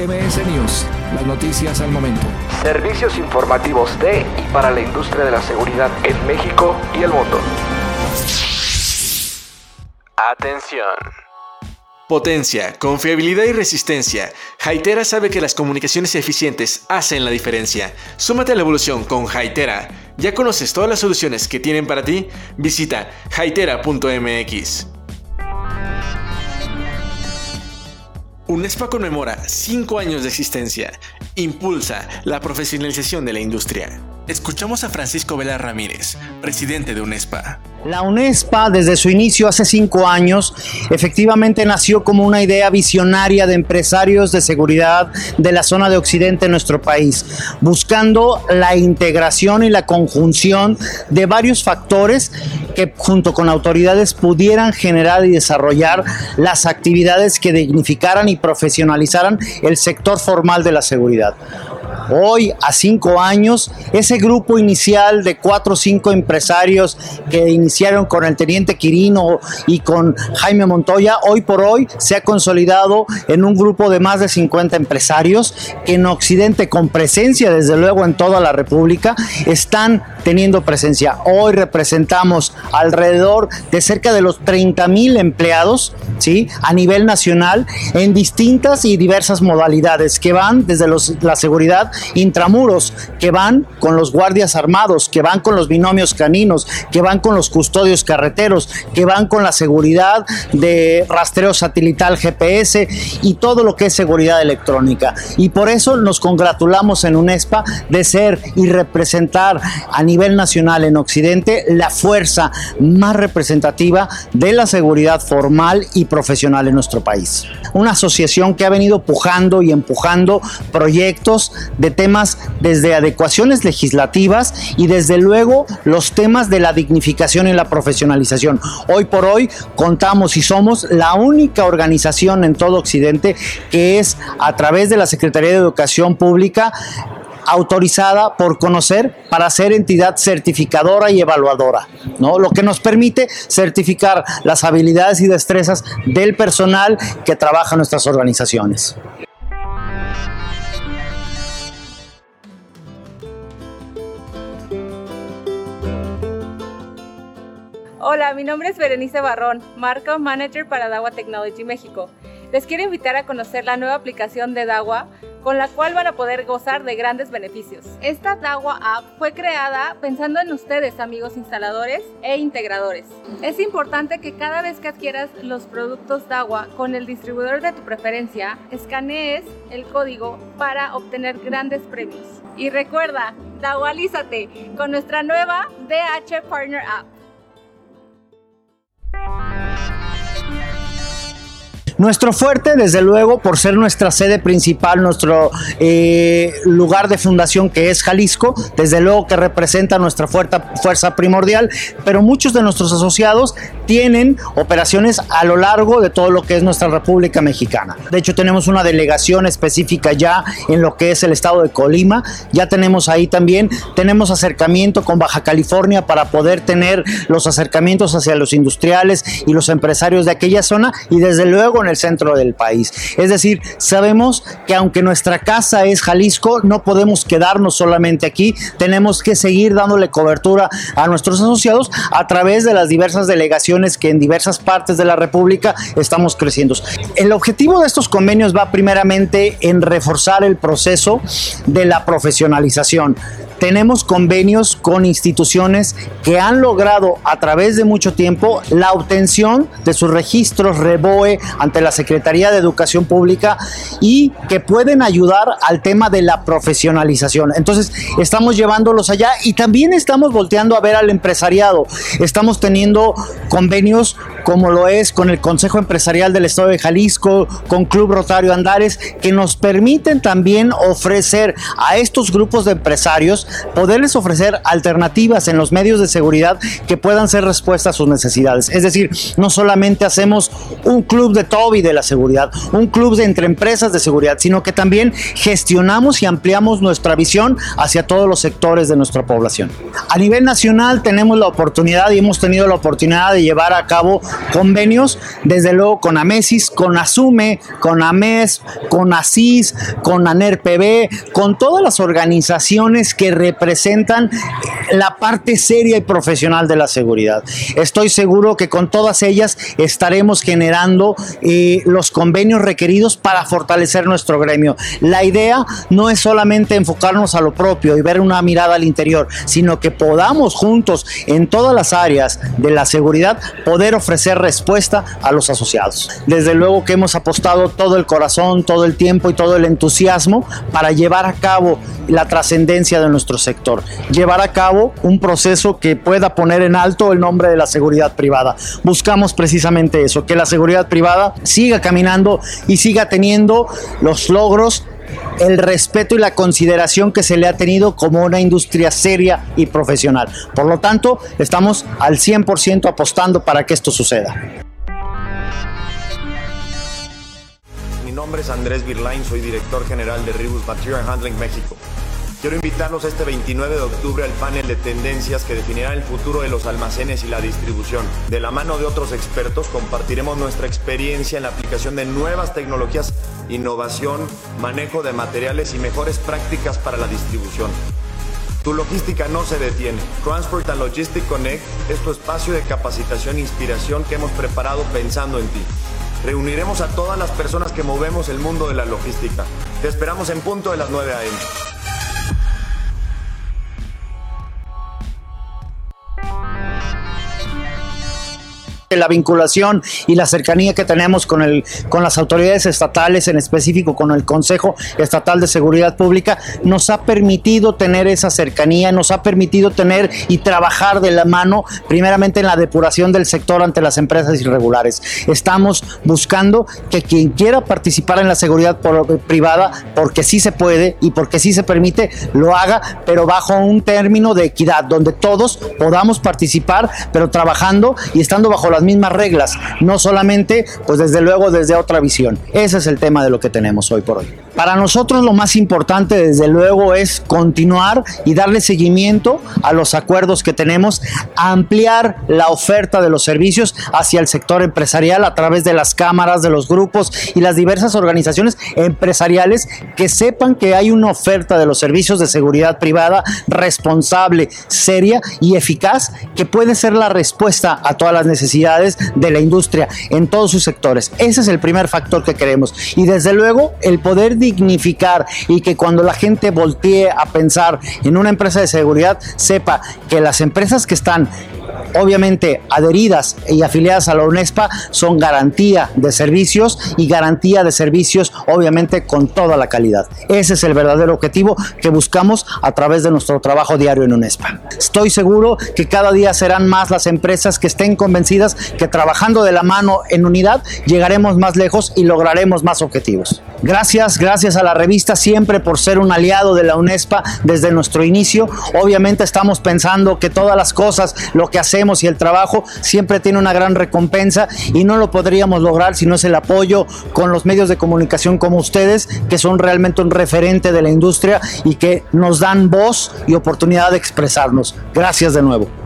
MS News, las noticias al momento. Servicios informativos de y para la industria de la seguridad en México y el mundo. Atención. Potencia, confiabilidad y resistencia. Haitera sabe que las comunicaciones eficientes hacen la diferencia. Súmate a la evolución con Haitera. ¿Ya conoces todas las soluciones que tienen para ti? Visita haitera.mx. UNESPA conmemora 5 años de existencia. Impulsa la profesionalización de la industria. Escuchamos a Francisco Vela Ramírez, presidente de UNESPA. La UNESPA desde su inicio hace cinco años efectivamente nació como una idea visionaria de empresarios de seguridad de la zona de Occidente de nuestro país, buscando la integración y la conjunción de varios factores que junto con autoridades pudieran generar y desarrollar las actividades que dignificaran y profesionalizaran el sector formal de la seguridad. Hoy, a cinco años, ese grupo inicial de cuatro o cinco empresarios que iniciaron con el teniente Quirino y con Jaime Montoya, hoy por hoy se ha consolidado en un grupo de más de 50 empresarios que en Occidente, con presencia desde luego en toda la República, están teniendo presencia. Hoy representamos alrededor de cerca de los 30 mil empleados ¿sí? a nivel nacional en distintas y diversas modalidades que van desde los, la seguridad intramuros, que van con los guardias armados, que van con los binomios caninos, que van con los custodios carreteros, que van con la seguridad de rastreo satelital GPS y todo lo que es seguridad electrónica. Y por eso nos congratulamos en UNESPA de ser y representar a nivel nacional en Occidente la fuerza más representativa de la seguridad formal y profesional en nuestro país. Una asociación que ha venido pujando y empujando proyectos de temas desde adecuaciones legislativas y desde luego los temas de la dignificación y la profesionalización. Hoy por hoy contamos y somos la única organización en todo Occidente que es a través de la Secretaría de Educación Pública autorizada por conocer para ser entidad certificadora y evaluadora, ¿no? Lo que nos permite certificar las habilidades y destrezas del personal que trabaja en nuestras organizaciones. Hola, mi nombre es Berenice Barrón, Marca Manager para Dawa Technology México. Les quiero invitar a conocer la nueva aplicación de Dawa con la cual van a poder gozar de grandes beneficios. Esta Dawa App fue creada pensando en ustedes, amigos instaladores e integradores. Es importante que cada vez que adquieras los productos Dawa con el distribuidor de tu preferencia, escanees el código para obtener grandes premios. Y recuerda, Dawalízate con nuestra nueva DH Partner App. Nuestro fuerte, desde luego, por ser nuestra sede principal, nuestro eh, lugar de fundación que es Jalisco, desde luego que representa nuestra fuerza, primordial, pero muchos de nuestros asociados tienen operaciones a lo largo de todo lo que es nuestra República Mexicana. De hecho, tenemos una delegación específica ya en lo que es el estado de Colima, ya tenemos ahí también, tenemos acercamiento con Baja California para poder tener los acercamientos hacia los industriales y los empresarios de aquella zona y desde luego en el centro del país. Es decir, sabemos que aunque nuestra casa es Jalisco, no podemos quedarnos solamente aquí, tenemos que seguir dándole cobertura a nuestros asociados a través de las diversas delegaciones que en diversas partes de la República estamos creciendo. El objetivo de estos convenios va primeramente en reforzar el proceso de la profesionalización tenemos convenios con instituciones que han logrado a través de mucho tiempo la obtención de sus registros REBOE ante la Secretaría de Educación Pública y que pueden ayudar al tema de la profesionalización. Entonces, estamos llevándolos allá y también estamos volteando a ver al empresariado. Estamos teniendo convenios como lo es con el Consejo Empresarial del Estado de Jalisco, con Club Rotario Andares, que nos permiten también ofrecer a estos grupos de empresarios poderles ofrecer alternativas en los medios de seguridad que puedan ser respuesta a sus necesidades. Es decir, no solamente hacemos un club de todos lobby de la seguridad, un club de entre empresas de seguridad, sino que también gestionamos y ampliamos nuestra visión hacia todos los sectores de nuestra población. A nivel nacional tenemos la oportunidad y hemos tenido la oportunidad de llevar a cabo convenios, desde luego con Amesis, con Asume, con AMES, con ASIS, con ANERPB, con todas las organizaciones que representan la parte seria y profesional de la seguridad. Estoy seguro que con todas ellas estaremos generando eh, los convenios requeridos para fortalecer nuestro gremio. La idea no es solamente enfocarnos a lo propio y ver una mirada al interior, sino que podamos juntos en todas las áreas de la seguridad poder ofrecer respuesta a los asociados. Desde luego que hemos apostado todo el corazón, todo el tiempo y todo el entusiasmo para llevar a cabo la trascendencia de nuestro sector, llevar a cabo un proceso que pueda poner en alto el nombre de la seguridad privada. Buscamos precisamente eso, que la seguridad privada siga caminando y siga teniendo los logros el respeto y la consideración que se le ha tenido como una industria seria y profesional. Por lo tanto, estamos al 100% apostando para que esto suceda. Mi nombre es Andrés Birlain, soy director general de Ribus Material Handling México. Quiero invitarlos este 29 de octubre al panel de tendencias que definirá el futuro de los almacenes y la distribución. De la mano de otros expertos compartiremos nuestra experiencia en la aplicación de nuevas tecnologías, innovación, manejo de materiales y mejores prácticas para la distribución. Tu logística no se detiene. Transport and Logistic Connect es tu espacio de capacitación e inspiración que hemos preparado pensando en ti. Reuniremos a todas las personas que movemos el mundo de la logística. Te esperamos en punto de las 9 a.m. la vinculación y la cercanía que tenemos con, el, con las autoridades estatales, en específico con el Consejo Estatal de Seguridad Pública, nos ha permitido tener esa cercanía, nos ha permitido tener y trabajar de la mano, primeramente en la depuración del sector ante las empresas irregulares. Estamos buscando que quien quiera participar en la seguridad privada, porque sí se puede y porque sí se permite, lo haga, pero bajo un término de equidad, donde todos podamos participar, pero trabajando y estando bajo la mismas reglas, no solamente, pues desde luego desde otra visión. Ese es el tema de lo que tenemos hoy por hoy. Para nosotros lo más importante, desde luego, es continuar y darle seguimiento a los acuerdos que tenemos, ampliar la oferta de los servicios hacia el sector empresarial a través de las cámaras, de los grupos y las diversas organizaciones empresariales que sepan que hay una oferta de los servicios de seguridad privada responsable, seria y eficaz que puede ser la respuesta a todas las necesidades de la industria en todos sus sectores. Ese es el primer factor que queremos. Y desde luego el poder dignificar y que cuando la gente voltee a pensar en una empresa de seguridad, sepa que las empresas que están obviamente adheridas y afiliadas a la UNESPA son garantía de servicios y garantía de servicios obviamente con toda la calidad. Ese es el verdadero objetivo que buscamos a través de nuestro trabajo diario en UNESPA. Estoy seguro que cada día serán más las empresas que estén convencidas que trabajando de la mano en unidad llegaremos más lejos y lograremos más objetivos. Gracias, gracias a la revista siempre por ser un aliado de la UNESPA desde nuestro inicio. Obviamente estamos pensando que todas las cosas, lo que hacemos y el trabajo siempre tiene una gran recompensa y no lo podríamos lograr si no es el apoyo con los medios de comunicación como ustedes, que son realmente un referente de la industria y que nos dan voz y oportunidad de expresarnos. Gracias de nuevo.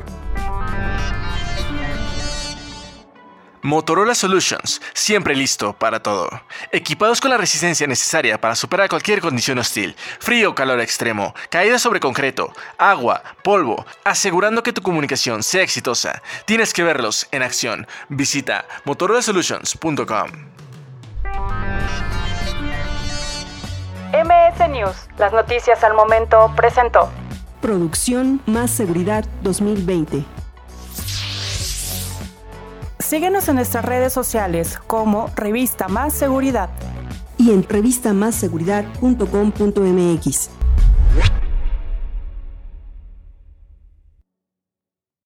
Motorola Solutions, siempre listo para todo. Equipados con la resistencia necesaria para superar cualquier condición hostil, frío o calor extremo, caída sobre concreto, agua, polvo, asegurando que tu comunicación sea exitosa. Tienes que verlos en acción. Visita motorolasolutions.com. MS News, las noticias al momento presentó. Producción Más Seguridad 2020. Síguenos en nuestras redes sociales como Revista Más Seguridad y en revistamasseguridad.com.mx.